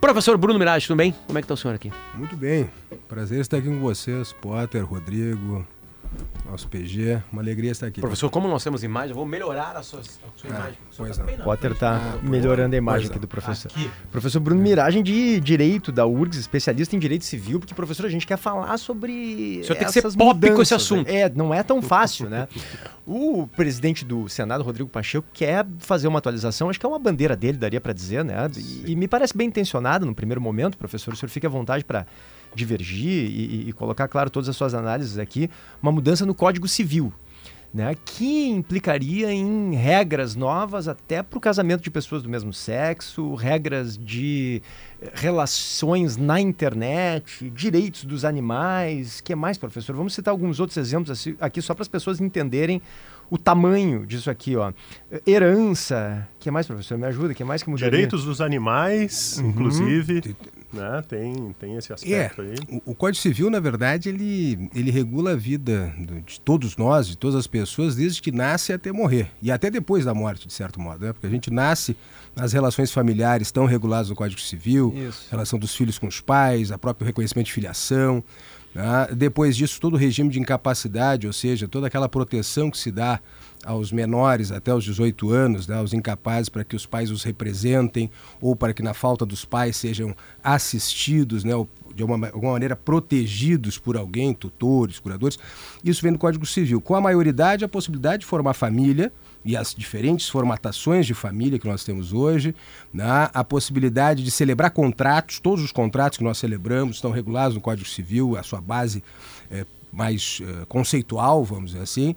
Professor Bruno Mirage, tudo bem? Como é que está o senhor aqui? Muito bem. Prazer estar aqui com vocês, Potter, Rodrigo, nosso PG. Uma alegria estar aqui. Professor, como nós temos imagem, eu vou melhorar a sua, a sua Ah, imagem. pois Tá não. Potter tá Ah, melhorando a imagem aqui do professor. Aqui. Professor Bruno Miragem de Direito da URGS, especialista em Direito Civil, porque, professor, a gente quer falar sobre O senhor tem que ser pop com esse mudanças, assunto. né? É, não é tão fácil, né? O presidente do Senado, Rodrigo Pacheco, quer fazer uma atualização, acho que é uma bandeira dele, daria para dizer, né? E, e me parece bem intencionado no primeiro momento, professor, o senhor fica à vontade para divergir e, e- e colocar, claro, todas as suas análises aqui, uma mudança no Código Civil. Né, que implicaria em regras novas até para o casamento de pessoas do mesmo sexo, regras de relações na internet, direitos dos animais. que mais, professor? Vamos citar alguns outros exemplos aqui só para as pessoas entenderem o tamanho disso aqui, ó. Herança. que mais, professor? Me ajuda. que mais que mudaria? Direitos dos animais, inclusive, né? Tem, tem esse É, aspecto aí. o, o Código Civil, na verdade, ele, ele regula a vida do- de todos nós, de todas as pessoas, desde que nasce até morrer. E até depois da morte, de certo modo. Né? Porque a gente nasce, as relações familiares estão reguladas no Código Civil, Isso. relação dos filhos com os pais, a próprio reconhecimento de filiação. né? Depois disso, todo o regime de incapacidade, ou seja, toda aquela proteção que se dá aos menores até os 18 anos, né, aos incapazes, para que os pais os representem ou para que, na falta dos pais, sejam assistidos, né, ou de alguma, alguma maneira protegidos por alguém, tutores, curadores. Isso vem do Código Civil. Com a maioridade, a possibilidade de formar família e as diferentes formatações de família que nós temos hoje, né, a possibilidade de celebrar contratos, todos os contratos que nós celebramos estão regulados no Código Civil, a sua base é, mais eh, conceitual, vamos dizer assim,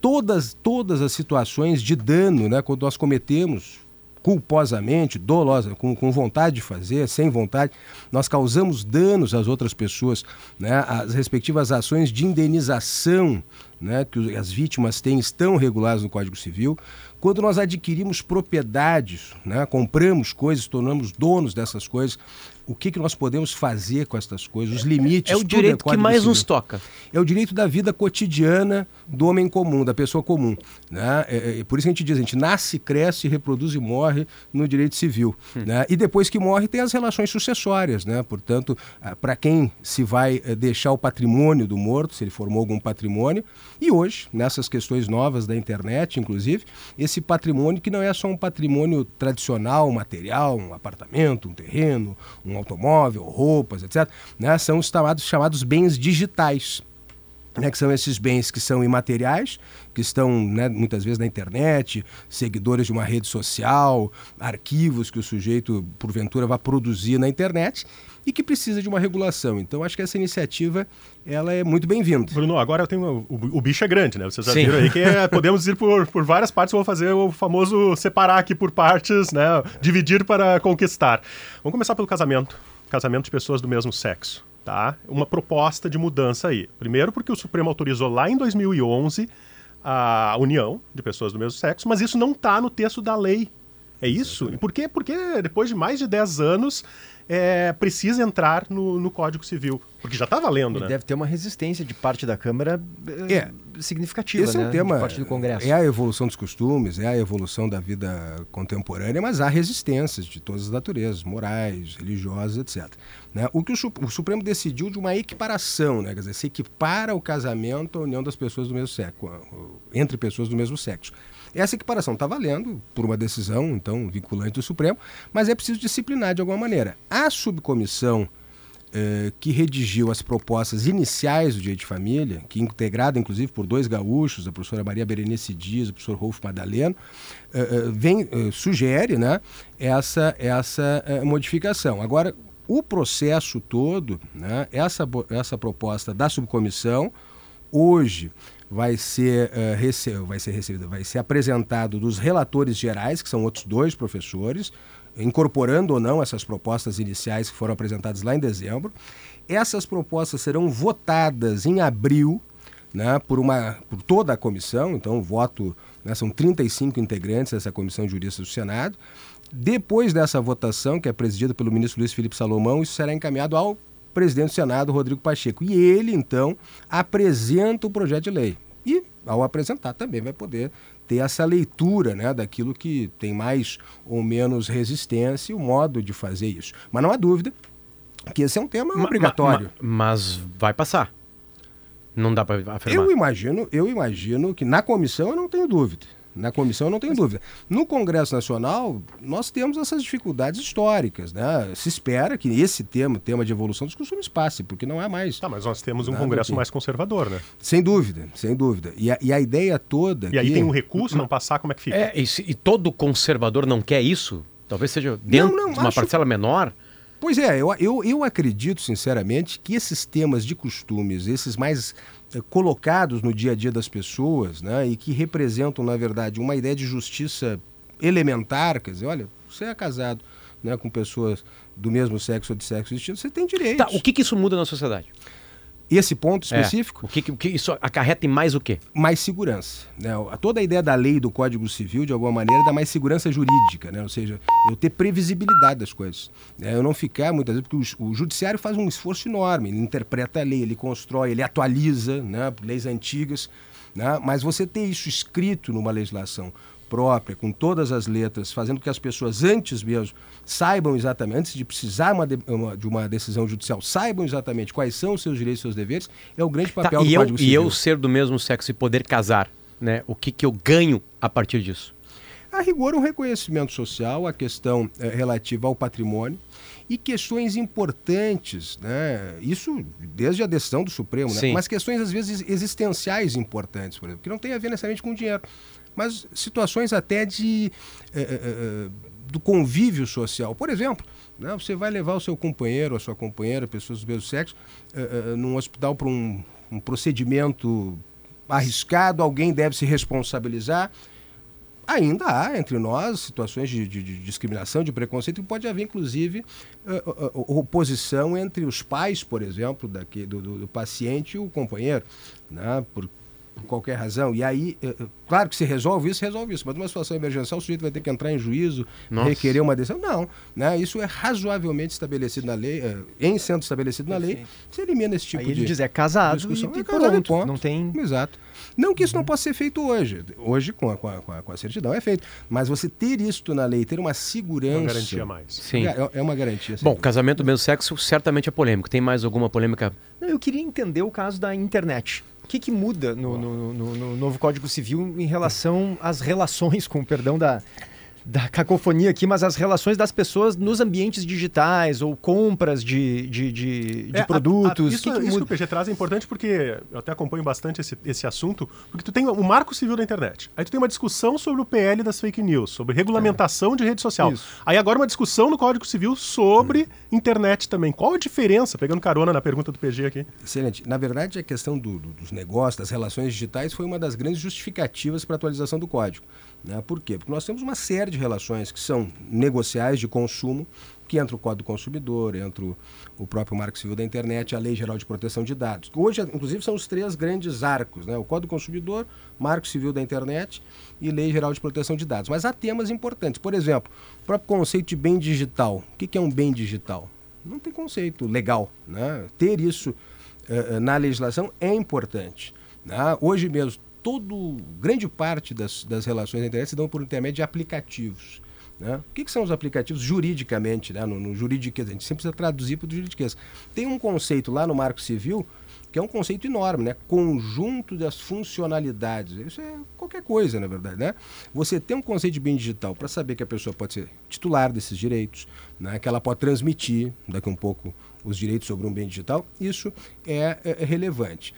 todas, todas as situações de dano, né, quando nós cometemos culposamente, dolosa, com, com vontade de fazer, sem vontade, nós causamos danos às outras pessoas, né, as respectivas ações de indenização né, que as vítimas têm estão reguladas no Código Civil. Quando nós adquirimos propriedades, né, compramos coisas, tornamos donos dessas coisas, o que, que nós podemos fazer com essas coisas, os limites. É o tudo direito que mais nos toca. é o direito da vida cotidiana do homem comum, da pessoa comum. Né? É, é, por isso a gente diz, a gente nasce, cresce, reproduz e morre no direito civil. Né? E depois que morre tem as relações sucessórias. Né? Portanto, para quem se vai eh, deixar o patrimônio do morto, se ele formou algum patrimônio, e hoje, nessas questões novas da internet, inclusive, esse patrimônio que não é só um patrimônio tradicional, material, um apartamento, um terreno, um automóvel, roupas, etc., né? são os chamados, chamados bens digitais né, que são esses bens que são imateriais, que estão né, muitas vezes na internet, seguidores de uma rede social, arquivos que o sujeito, porventura, vai produzir na internet e que precisa de uma regulação. Então, acho que essa iniciativa ela é muito bem-vinda. Bruno, agora eu tenho. O, o bicho é grande, né? Vocês já Sim. viram aí que é- podemos ir por, por várias partes. Eu vou fazer o famoso separar aqui por partes, né? Dividir para conquistar. Vamos começar pelo casamento. Casamento de pessoas do mesmo sexo. Tá? Uma proposta de mudança aí. Primeiro, porque o Supremo autorizou lá em 2011 a união de pessoas do mesmo sexo, mas isso não está no texto da lei. É isso? E por quê? Porque depois de mais de 10 anos é, precisa entrar no, no Código Civil. Porque já está valendo, E né? deve ter uma resistência de parte da Câmara eh, É. significativa, Esse né? é um tema. De parte do Congresso. É a evolução dos costumes, é a evolução da vida contemporânea, mas há resistências de todas as naturezas, morais, religiosas, etc. Né? O que o, o Supremo decidiu de uma equiparação, né? quer dizer, se equipara o casamento à união das pessoas do mesmo sexo, entre pessoas do mesmo sexo. Essa equiparação está valendo por uma decisão, então, vinculante do Supremo, mas é preciso disciplinar de alguma maneira. A subcomissão eh, que redigiu as propostas iniciais do Direito de Família, que integrada inclusive por dois gaúchos, a professora Maria Berenice Dias e o professor Rolfo Madaleno, eh, eh, vem, sugere né, essa, essa modificação. Agora, o processo todo, né, essa, essa proposta da subcomissão, hoje vai ser, rece- vai ser recebida, vai ser apresentado dos relatores gerais, que são outros dois professores, incorporando ou não essas propostas iniciais que foram apresentadas lá em dezembro. Essas propostas serão votadas em abril, né, por, uma, por toda a comissão, então o voto, né, são 35 integrantes dessa comissão de juristas do Senado. Depois dessa votação, que é presidida pelo ministro Luiz Felipe Salomão, isso será encaminhado ao presidente do Senado, Rodrigo Pacheco. E ele, então, apresenta o projeto de lei. E, ao apresentar, também vai poder ter essa leitura né, daquilo que tem mais ou menos resistência e o modo de fazer isso. Mas não há dúvida que esse é um tema Ma- obrigatório. ma- ma- mas vai passar. Não dá para afirmar. Eu imagino, eu imagino que na comissão eu não tenho dúvida. Na comissão eu não tenho dúvida. No Congresso Nacional, nós temos essas dificuldades históricas. Né? Se espera que esse tema, o tema de evolução dos costumes, passe, porque não há mais. Tá, mas nós temos um Congresso aqui. mais conservador, né? Sem dúvida, sem dúvida. E a, e a ideia toda. E aí aqui- tem um recurso, não passar, como é que fica? É, e, se- e todo conservador não quer isso? Talvez seja dentro não, de uma acho- parcela menor. Pois é, eu, eu, eu acredito, sinceramente, que esses temas de costumes, esses mais colocados no dia a dia das pessoas, né, e que representam, na verdade, uma ideia de justiça elementar, quer dizer, olha, você é casado né, com pessoas do mesmo sexo ou de sexo distinto, você tem direitos. Tá, o que, que isso muda na sociedade? Esse ponto É, específico, o que, que- o que isso acarreta em mais o quê? mais segurança. Né? Toda a ideia da lei do Código Civil, de alguma maneira, dá mais segurança jurídica, né? ou seja, eu ter previsibilidade das coisas. né? Eu não ficar, muitas vezes, porque o, o judiciário faz um esforço enorme, ele interpreta a lei, ele constrói, ele atualiza né? leis antigas, né? mas você ter isso escrito numa legislação própria, com todas as letras, fazendo que as pessoas antes mesmo saibam exatamente, antes de precisar uma de, uma- de uma decisão judicial, saibam exatamente quais são os seus direitos e seus deveres, é o grande Tá, papel do e, eu, Código e Civil. eu ser do mesmo sexo e poder casar, né? O que, que eu ganho a partir disso? A rigor, um reconhecimento social, a questão eh, relativa ao patrimônio e questões importantes, né? Isso desde a decisão do Supremo, né? Mas questões às vezes existenciais importantes, por exemplo, que não tem a ver necessariamente com dinheiro, mas situações até de eh, eh, do convívio social. Por exemplo, né? você vai levar o seu companheiro, a sua companheira, pessoas do mesmo sexo, eh, num hospital para um, um procedimento arriscado, alguém deve se responsabilizar ainda há entre nós situações de, de- de discriminação, de preconceito, e pode haver, inclusive, eh, eh, oposição entre os pais, por exemplo, daqui, do, do- do paciente e o companheiro, né, por, por qualquer razão. E aí, eh, eh, claro que se resolve isso, resolve isso, mas numa situação emergencial o sujeito vai ter que entrar em juízo, Nossa. requerer uma decisão. Não, né, isso é razoavelmente estabelecido na lei, eh, em sendo estabelecido na lei, se elimina esse tipo Aí ele de diz, é casado discussão. e, e É casado pronto. ponto. Não tem... Exato. Não que isso não possa ser feito hoje. Hoje, com a, com a, com a- certidão, é feito. Mas você ter isto na lei, ter uma segurança. Uma garantia mais. Sim. É, é uma garantia. Bom, dúvida. casamento do mesmo sexo certamente é polêmico. Tem mais alguma polêmica? Não, Eu queria entender o caso da internet. O que, que muda no, no- no- no novo Código Civil em relação às relações, com o perdão da, da cacofonia aqui, mas as relações das pessoas nos ambientes digitais ou compras de, de, de, de É, a- produtos? a- isso, que que isso que o PG traz é importante porque eu até acompanho bastante esse, esse assunto, porque tu tem o marco civil da internet. Aí tu tem uma discussão sobre o PL das fake news, sobre regulamentação de rede social. Isso. Aí agora uma discussão no Código Civil sobre internet também. Qual a diferença, pegando carona na pergunta do PG aqui? Excelente. Na verdade, a questão do- do- dos negócios, das relações digitais, foi uma das grandes justificativas para a atualização do código. Né? Por quê? Porque nós temos uma série de relações que são negociais de consumo, que entra o Código do Consumidor, entra o, próprio Marco Civil da Internet, a Lei Geral de Proteção de Dados. Hoje, inclusive, são os três grandes arcos, né? o Código do Consumidor, Marco Civil da Internet e Lei Geral de Proteção de Dados. Mas há temas importantes. Por exemplo, o próprio conceito de bem digital. O que é um bem digital? Não tem conceito legal. Né? Ter isso eh, na legislação é importante. né? Hoje mesmo, todo, grande parte das, das relações na internet se dão por intermédio de aplicativos. né? O que, que são os aplicativos juridicamente? Né? No, no juridiquês, a gente sempre precisa traduzir para o juridiquês. Tem um conceito lá no Marco Civil que é um conceito enorme, né? Conjunto das funcionalidades. Isso é qualquer coisa, na verdade, né? Você tem um conceito de bem digital para saber que a pessoa pode ser titular desses direitos, né? Que ela pode transmitir daqui um pouco os direitos sobre um bem digital. Isso é, é- é relevante.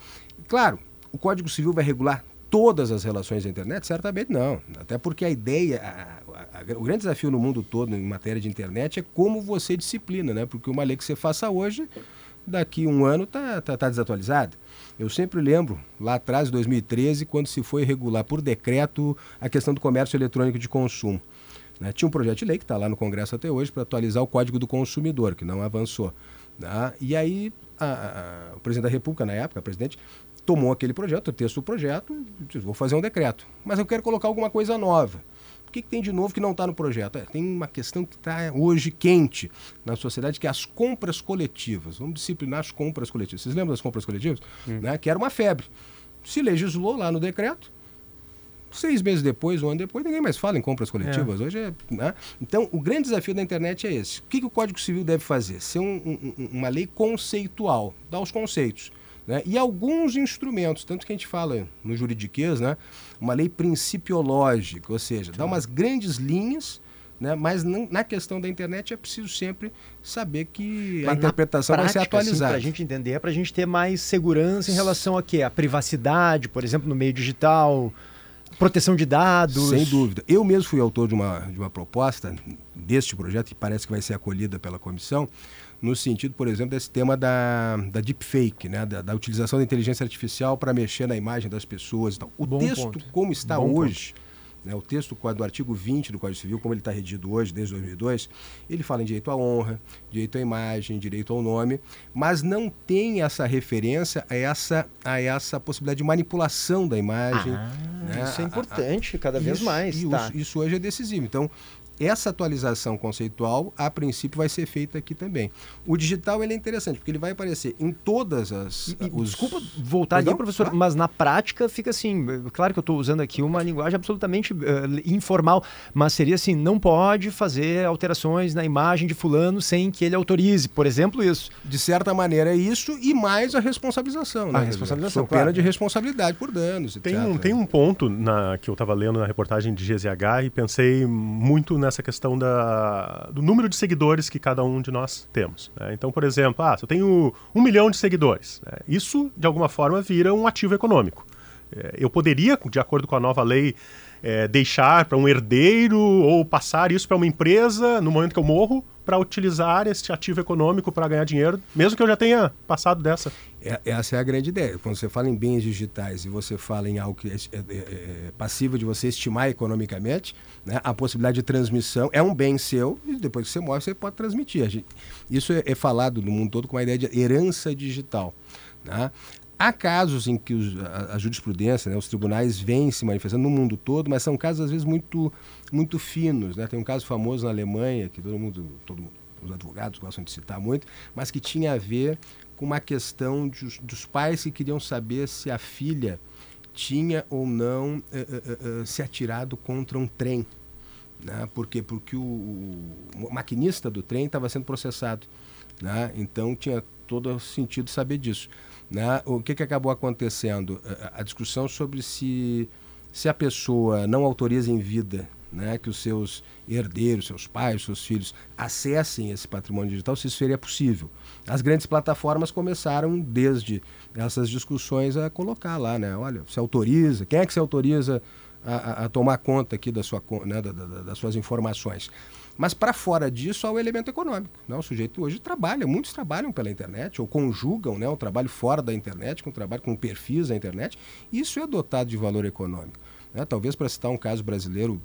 Claro, o Código Civil vai regular todas as relações da internet? Certamente não. Até porque a ideia, a- a- a- o grande desafio no mundo todo em matéria de internet é como você disciplina, né? Porque uma lei que você faça hoje, daqui um ano está tá, tá desatualizada. Eu sempre lembro, lá atrás, em 2013, quando se foi regular por decreto a questão do comércio eletrônico de consumo. né? Tinha um projeto de lei que está lá no Congresso até hoje para atualizar o Código do Consumidor, que não avançou. né? E aí a- a- o presidente da República, na época, presidente, tomou aquele projeto, o texto do projeto, vou fazer um decreto. Mas eu quero colocar alguma coisa nova. O que, que tem de novo que não está no projeto? É, tem uma questão que está hoje quente na sociedade, que é as compras coletivas. Vamos disciplinar as compras coletivas. Vocês lembram das compras coletivas? Né? Que era uma febre. Se legislou lá no decreto, Seis meses depois, um ano depois, ninguém mais fala em compras coletivas. Hoje é. Né? Então, o grande desafio da internet é esse. O que, que o Código Civil deve fazer? Ser um, um, uma lei conceitual, dar os conceitos. Né? E alguns instrumentos, tanto que a gente fala no juridiquês, né? uma lei principiológica, ou seja, dá umas grandes linhas né? Mas não, na questão da internet é preciso sempre saber que Mas a interpretação prática, vai ser atualizada. Para a gente entender, é para a gente ter mais segurança em relação a quê? A privacidade, por exemplo, no meio digital, proteção de dados. Sem dúvida. Eu mesmo fui autor de uma, de uma proposta deste projeto, que parece que vai ser acolhida pela comissão, no sentido, por exemplo, desse tema da, da deepfake, né? da, da utilização da inteligência artificial para mexer na imagem das pessoas. Então, o Bom texto, ponto. como está Bom hoje. Ponto né, o texto do artigo 20 do Código Civil, como ele está redigido hoje, desde 2002, ele fala em direito à honra, direito à imagem, direito ao nome, mas não tem essa referência a essa, a essa possibilidade de manipulação da imagem. Ah, né? Isso é importante, cada vez isso, mais. Isso, tá. isso hoje é decisivo. Então, essa atualização conceitual, a princípio, vai ser feita aqui também. O digital ele é interessante, porque ele vai aparecer em todas as. E, os... Desculpa voltar aqui, professor, mas na prática fica assim. Claro que eu estou usando aqui uma linguagem absolutamente uh, informal, mas seria assim: não pode fazer alterações na imagem de Fulano sem que ele autorize, por exemplo, isso. De certa maneira é isso, e mais a responsabilização. Né? A responsabilização. Pena claro. de responsabilidade por danos. Tem um, tem um ponto na, que eu estava lendo na reportagem de GZH e pensei muito na nessa questão da, do número de seguidores que cada um de nós temos. Né? Então, por exemplo, ah, se eu tenho um milhão de seguidores, né? isso de alguma forma vira um ativo econômico. É, eu poderia, de acordo com a nova lei, é, deixar para um herdeiro ou passar isso para uma empresa no momento que eu morro para utilizar esse ativo econômico para ganhar dinheiro, mesmo que eu já tenha passado dessa. É, essa é a grande ideia. Quando você fala em bens digitais e você fala em algo que é, é, é, é passivo de você estimar economicamente, né, a possibilidade de transmissão é um bem seu e depois que você morre você pode transmitir. Gente, isso é, é, falado no mundo todo com a ideia de herança digital. Né? Há casos em que os, a, a, jurisprudência, né, os tribunais vêm se manifestando no mundo todo, mas são casos às vezes muito, muito finos. Né? Tem um caso famoso na Alemanha, que todo mundo, todo mundo, os advogados gostam de citar muito, mas que tinha a ver com uma questão de, dos pais que queriam saber se a filha tinha ou não uh, uh, se atirado contra um trem. Né? Por quê? Porque o, o maquinista do trem estava sendo processado. Né? Então tinha todo sentido saber disso. Né? O que, que acabou acontecendo? A, a discussão sobre se, se a pessoa não autoriza em vida né, que os seus herdeiros, seus pais, seus filhos acessem esse patrimônio digital, se isso seria possível. As grandes plataformas começaram desde essas discussões a colocar lá, né? Olha, se autoriza, quem é que se autoriza a, a tomar conta aqui da sua, né, da, da, das suas informações? Mas para fora disso há o elemento econômico. Né? O sujeito hoje trabalha, muitos trabalham pela internet, ou conjugam né, o trabalho fora da internet com o trabalho com perfis na internet. Isso é dotado de valor econômico. Né? Talvez para citar um caso brasileiro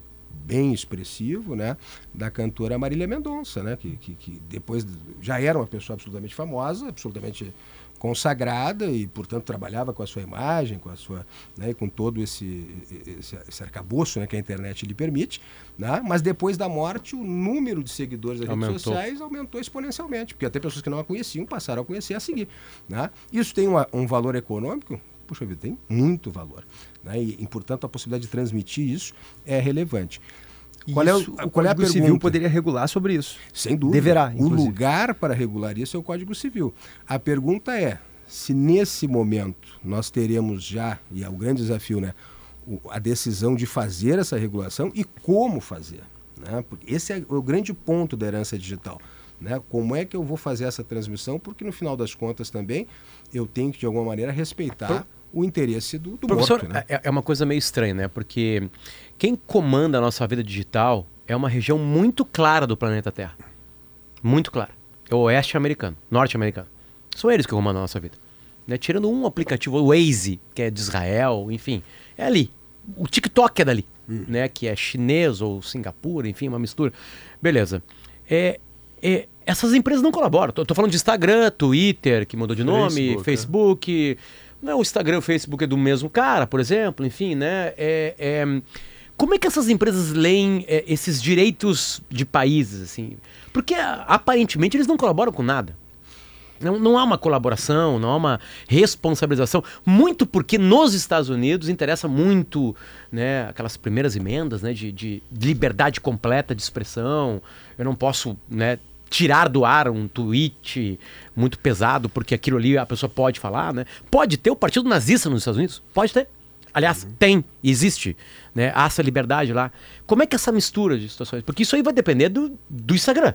bem expressivo, né, da cantora Marília Mendonça, né, que, que, que, depois já era uma pessoa absolutamente famosa, absolutamente consagrada e, portanto, trabalhava com a sua imagem, com a sua, né, com todo esse, esse, esse arcabouço né, que a internet lhe permite, né? mas depois da morte o número de seguidores das aumentou. redes sociais aumentou exponencialmente, porque até pessoas que não a conheciam passaram a conhecer a seguir. Né? Isso tem uma, um valor econômico? Puxa vida, tem muito valor. Né? E, e, portanto, a possibilidade de transmitir isso é relevante. Qual é, o, qual é a pergunta? Civil poderia regular sobre isso. Sem dúvida. Deverá. Inclusive. O lugar para regular isso é o Código Civil. A pergunta é se nesse momento nós teremos já, e é o grande desafio, né, a decisão de fazer essa regulação e como fazer. Né? Porque esse é o grande ponto da herança digital. Né? Como é que eu vou fazer essa transmissão? Porque no final das contas também eu tenho que, de alguma maneira, respeitar o interesse do, do Professor, morto. Né? É, é uma coisa meio estranha, né? Porque quem comanda a nossa vida digital é uma região muito clara do planeta Terra. Muito clara. É o oeste americano, norte americano. São eles que comandam a nossa vida. Né? Tirando um aplicativo, o Waze, que é de Israel, enfim, é ali. O TikTok é dali, hum. né? Que é chinês ou Singapura, enfim, uma mistura. Beleza. É, é, essas empresas não colaboram. Tô, falando de Instagram, Twitter, que mudou de nome, Facebook. Facebook é não, o Instagram e o Facebook é do mesmo cara, por exemplo, enfim, né? É, é... Como é que essas empresas leem é, esses direitos de países, assim? Porque aparentemente eles não colaboram com nada. Não, não há uma colaboração, não há uma responsabilização. Muito porque nos Estados Unidos interessa muito né, aquelas primeiras emendas né, de, de liberdade completa de expressão. Eu não posso né, tirar do ar um tweet muito pesado porque aquilo ali a pessoa pode falar. Né? Pode ter o partido nazista nos Estados Unidos? Pode ter. Aliás, uhum. tem, existe, né? Há essa liberdade lá. Como é que é essa mistura de situações? Porque isso aí vai depender do, do Instagram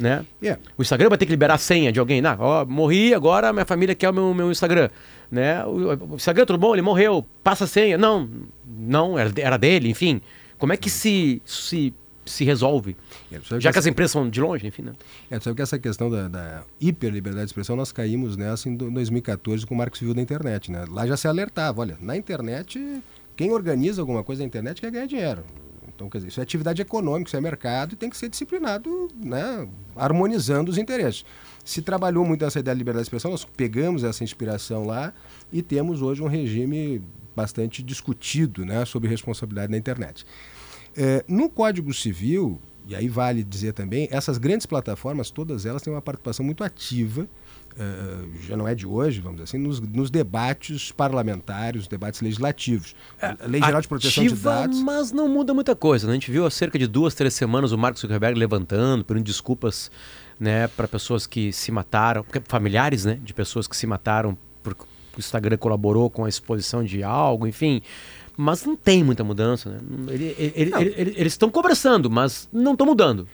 né? Yeah. O Instagram vai ter que liberar a senha de alguém. Ah, ó, morri, agora minha família quer o meu, meu Instagram. Né? O, o Instagram, tudo bom? Ele morreu, passa a senha. Não, não, era, era dele, enfim. Como é que se, se, se resolve? É, Já que, as empresas são de longe, enfim, né? É, sabe que essa questão da, da hiperliberdade de expressão, nós caímos nessa em 2014 com o Marco Civil da internet, né? Lá já se alertava, olha, na internet, quem organiza alguma coisa na internet quer ganhar dinheiro. Então, quer dizer, isso é atividade econômica, isso é mercado e tem que ser disciplinado, né, harmonizando os interesses. Se trabalhou muito essa ideia de liberdade de expressão, nós pegamos essa inspiração lá e temos hoje um regime bastante discutido né, sobre responsabilidade na internet. É, no Código Civil, e aí vale dizer também, essas grandes plataformas, todas elas têm uma participação muito ativa Uh, já não é de hoje, vamos dizer assim, nos, nos debates parlamentares, debates legislativos. É, Lei Geral de Proteção de Dados. Mas não muda muita coisa. Né? A gente viu há cerca de duas, três semanas o Marcos Zuckerberg levantando, pedindo desculpas né, para pessoas que se mataram, familiares né, de pessoas que se mataram porque o Instagram colaborou com a exposição de algo, enfim. Mas não tem muita mudança. Né? Ele, ele, ele, eles estão conversando, mas não estão mudando.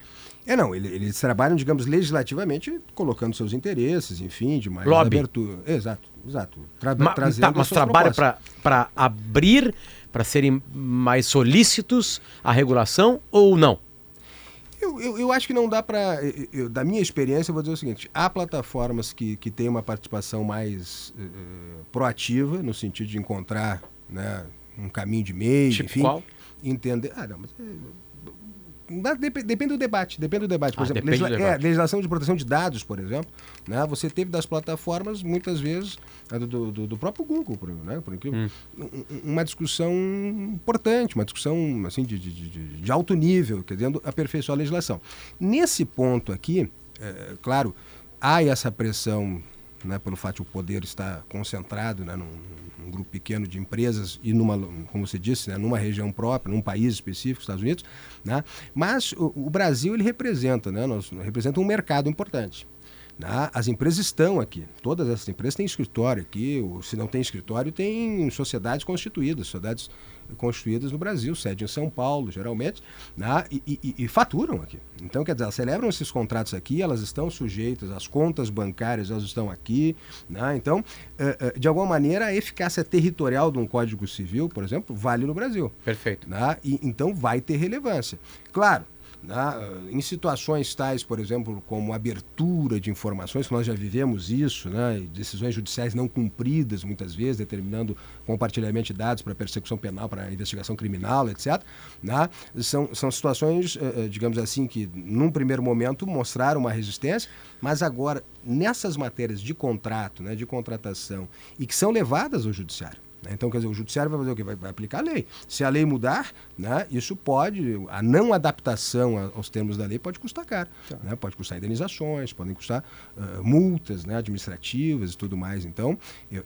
É, não, eles trabalham, digamos, legislativamente, colocando seus interesses, enfim, de mais Lobby. abertura. Exato, exato. Tra Ma, tá, mas trabalha para abrir, para serem mais solícitos à regulação ou não? Eu, eu, eu acho que não dá para. Da minha experiência, eu vou dizer o seguinte: há plataformas que, que têm uma participação mais uh, proativa, no sentido de encontrar né, um caminho de meio, tipo enfim. Qual? Entender. Ah, não, mas Depende do debate, depende do debate. Por ah, exemplo, legisla é, legislação de proteção de dados, por exemplo, né? você teve das plataformas, muitas vezes, do, do, do próprio Google, por, né? por incrível, hum. uma discussão importante, uma discussão assim, de, de, de, de alto nível, querendo aperfeiçoar a legislação. Nesse ponto aqui, é, claro, há essa pressão né, pelo fato de o poder estar concentrado né, num, num, grupo pequeno de empresas e numa, como você disse, né, numa região própria, num país específico, Estados Unidos, né, mas o, o, Brasil ele representa, né, nós, representa um mercado importante. Né? As empresas estão aqui, todas essas empresas têm escritório aqui, ou, se não tem escritório, tem sociedades constituídas, sociedades construídas no Brasil, sede em São Paulo, geralmente, né? e, e, e, faturam aqui. Então, quer dizer, elas celebram esses contratos aqui, elas estão sujeitas, as contas bancárias elas estão aqui. Né? Então, eh, eh, de alguma maneira, a eficácia territorial de um Código Civil, por exemplo, vale no Brasil. Perfeito. Né? E, então, vai ter relevância. Claro, né? Em situações tais, por exemplo, como abertura de informações, que nós já vivemos isso, né? decisões judiciais não cumpridas, muitas vezes, determinando compartilhamento de dados para persecução penal, para investigação criminal, etc. Né? São, são situações, eh, eh, digamos assim, que num primeiro momento mostraram uma resistência, mas agora, nessas matérias de contrato, né, de contratação, e que são levadas ao judiciário? Então, quer dizer, o judiciário vai fazer o quê? Vai, vai, aplicar a lei. Se a lei mudar, né, isso pode, a não adaptação aos termos da lei pode custar caro. Tá. Né? Pode custar indenizações, podem custar uh, multas né, administrativas e tudo mais. Então,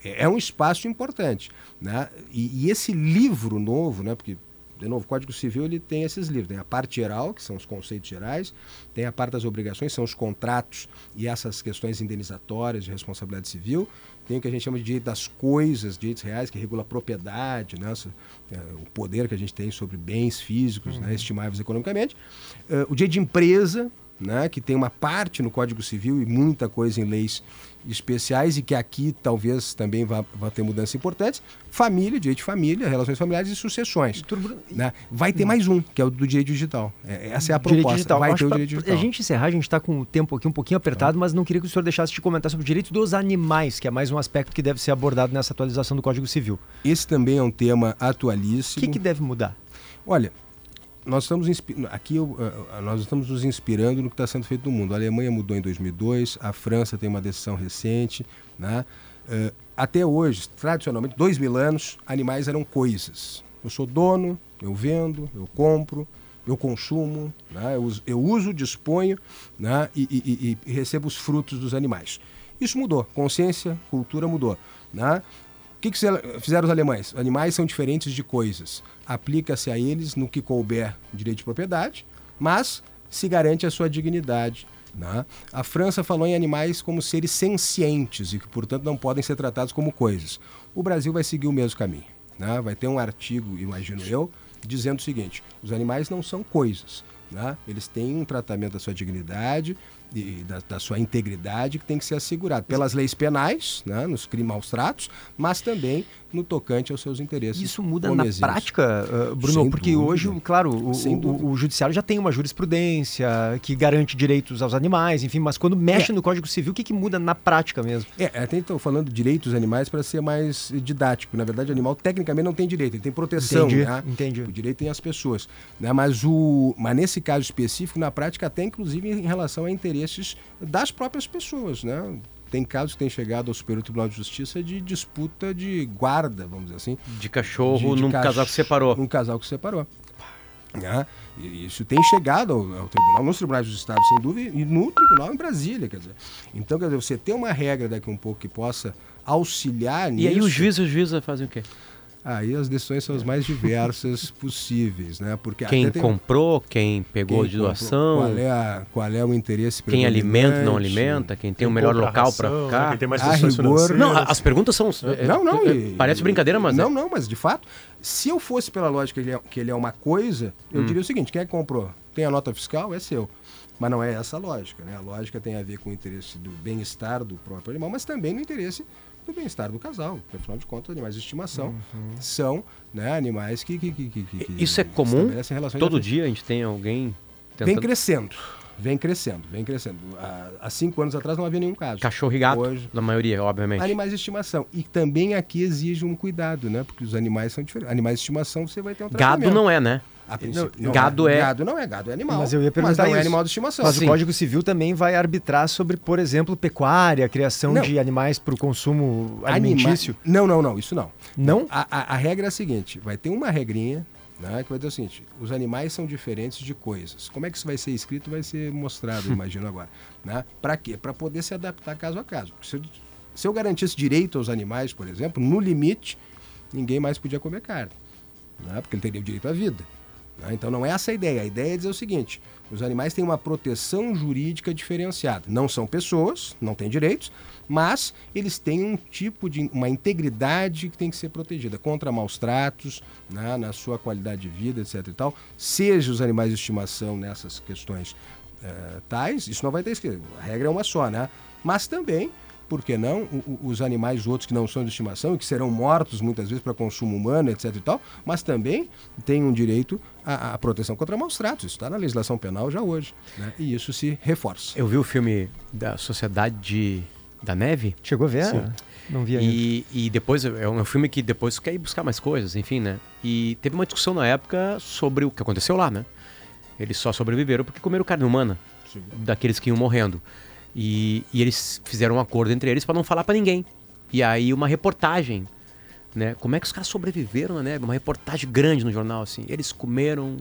é, é um espaço importante. Né? E, e, esse livro novo, né, porque de novo, o Código Civil ele tem esses livros. Tem a parte geral, que são os conceitos gerais, tem a parte das obrigações, são os contratos e essas questões indenizatórias de responsabilidade civil, tem o que a gente chama de direito das coisas, direitos reais, que regula a propriedade, né? É, o poder que a gente tem sobre bens físicos, né? uhum. né? estimáveis economicamente. Uh, o direito de empresa, né? que tem uma parte no Código Civil e muita coisa em leis especiais e que aqui talvez também vá, vá ter mudanças importantes. Família, direito de família, relações familiares e sucessões. Né? Vai ter mais um, que é o do direito digital. É, essa é a proposta. Digital. Vai ter o direito digital. A gente encerrar, a gente está com o tempo aqui um pouquinho apertado, mas não queria que o senhor deixasse de comentar sobre o direito dos animais, que é mais um aspecto que deve ser abordado nessa atualização do Código Civil. Esse também é um tema atualíssimo. O que, que deve mudar? Olha, nós estamos aqui nós estamos nos inspirando no que está sendo feito no mundo. A Alemanha mudou em 2002, a França tem uma decisão recente, né? Uh, até hoje, tradicionalmente, dois mil anos, animais eram coisas. Eu sou dono, eu vendo, eu compro, eu consumo, né? eu, uso, eu uso disponho né? e, e, e, recebo os frutos dos animais. Isso mudou. Consciência, cultura mudou. Né? O que, que fizeram os alemães? Animais são diferentes de coisas. Aplica-se a eles no que couber direito de propriedade, mas se garante a sua dignidade. Né? A França falou em animais como seres sencientes e que, portanto, não podem ser tratados como coisas. O Brasil vai seguir o mesmo caminho. Né? Vai ter um artigo, imagino eu, dizendo o seguinte: os animais não são coisas. Né? Eles têm um tratamento da sua dignidade, e da, da, sua integridade que tem que ser assegurado pelas leis penais, né, nos crimes maus tratos, mas também no tocante aos seus interesses. Isso muda na prática, uh, Bruno, Sem porque dúvida. hoje, claro, o, o, o, judiciário já tem uma jurisprudência que garante direitos aos animais, enfim, mas quando mexe é. no Código Civil, o que, que muda na prática mesmo? É, até estou falando direitos animais para ser mais didático. Na verdade, o animal tecnicamente não tem direito, ele tem proteção. Entendi, né? entendi. O direito tem as pessoas. Né? Mas, o, mas nesse caso específico, na prática, até inclusive em relação a interesses das próprias pessoas, né? Tem casos que têm chegado ao Superior Tribunal de Justiça de disputa de guarda, vamos dizer assim. De cachorro de, de num cach... casal que separou. Num casal que separou. Né? E isso tem chegado ao, ao, tribunal, nos tribunais dos estados, sem dúvida, e no tribunal em Brasília, quer dizer. Então, quer dizer, você tem uma regra daqui um pouco que possa auxiliar e nisso. E aí os juízes, os juízes fazem o quê? Aí as decisões são as mais diversas possíveis, né? Porque quem tem... comprou, quem pegou quem de doação, qual é, a, qual é o interesse Quem alimenta, não alimenta, quem tem o melhor local para ficar. Né? Quem tem mais a rigor... Não, as perguntas são é, Não, não, é, e, parece brincadeira, mas Não, é. não, mas de fato, se eu fosse pela lógica que ele é, que ele é uma coisa, eu hum. diria o seguinte, quem é que comprou? Tem a nota fiscal, é seu. Mas não é essa a lógica, né? A lógica tem a ver com o interesse do bem-estar do próprio animal, mas também no interesse do bem-estar do casal. Porque, afinal de contas, animais de estimação uhum. são né, animais que, que, que, que Isso é comum? Todo dia a gente tem alguém tentando... Vem crescendo. Vem crescendo, vem crescendo. Há, há, cinco anos atrás não havia nenhum caso. Cachorro e gato, Hoje, na maioria, obviamente. Animais de estimação. E também aqui exige um cuidado, né? Porque os animais são diferentes. Animais de estimação você vai ter um tratamento. Gado não é, né? A princípio, não, gado é, é... Gado não é gado, é animal. Mas eu ia perguntar mas não é animal de estimação. Mas Sim. o Código Civil também vai arbitrar sobre, por exemplo, pecuária, criação não. de animais para o consumo alimentício. Anima... Não, não, não, isso não. Não? A, a, a, regra é a seguinte, vai ter uma regrinha né, que vai dizer o seguinte, os animais são diferentes de coisas. Como é que isso vai ser escrito, vai ser mostrado, imagino agora. Né? Para quê? Para poder se adaptar caso a caso. Se eu, se eu garantisse direito aos animais, por exemplo, no limite, ninguém mais podia comer carne. Né? Porque ele teria o direito à vida. Né? Então não é essa a ideia. A ideia é dizer o seguinte: os animais têm uma proteção jurídica diferenciada. Não são pessoas, não têm direitos, mas eles têm um tipo de uma integridade que tem que ser protegida contra maus tratos, né? na sua qualidade de vida, etc. E tal. Seja os animais de estimação nessas questões uh, tais, isso não vai ter escrito. A regra é uma só, né? Mas também por que não, os animais outros que não são de estimação e que serão mortos muitas vezes para consumo humano, etc e tal, mas também têm um direito à, à proteção contra maus tratos. Isso está na legislação penal já hoje. Né? E isso se reforça. Eu vi o filme da Sociedade de, da Neve. Chegou a ver? Sim. Não vi ainda. E, e depois, é um filme que depois quer ir buscar mais coisas, enfim, né? E teve uma discussão na época sobre o que aconteceu lá, né? Eles só sobreviveram porque comeram carne humana, Sim. daqueles que iam morrendo. E, e eles fizeram um acordo entre eles para não falar para ninguém. E aí uma reportagem, né? Como é que os caras sobreviveram, né? Uma reportagem grande no jornal, assim. Eles comeram...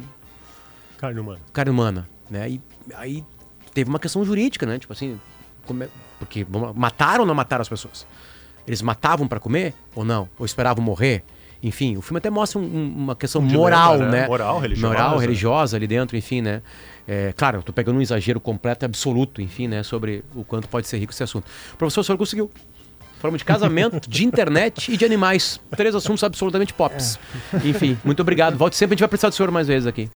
Carne humana. Carne humana, né? E aí teve uma questão jurídica, né? Tipo assim, porque mataram ou não mataram as pessoas? Eles matavam para comer ou não? Ou esperavam morrer? Enfim, o filme até mostra um, uma questão um moral, dilema, né? né? Moral, religiosa. Moral, religiosa ali dentro, enfim, né? É, claro, eu tô pegando um exagero completo e absoluto, enfim, né? Sobre o quanto pode ser rico esse assunto. Professor, o senhor conseguiu. Falamos de casamento, de internet e de animais. Três assuntos absolutamente pops. É. Enfim, muito obrigado. Volte sempre, a gente vai precisar do senhor mais vezes aqui.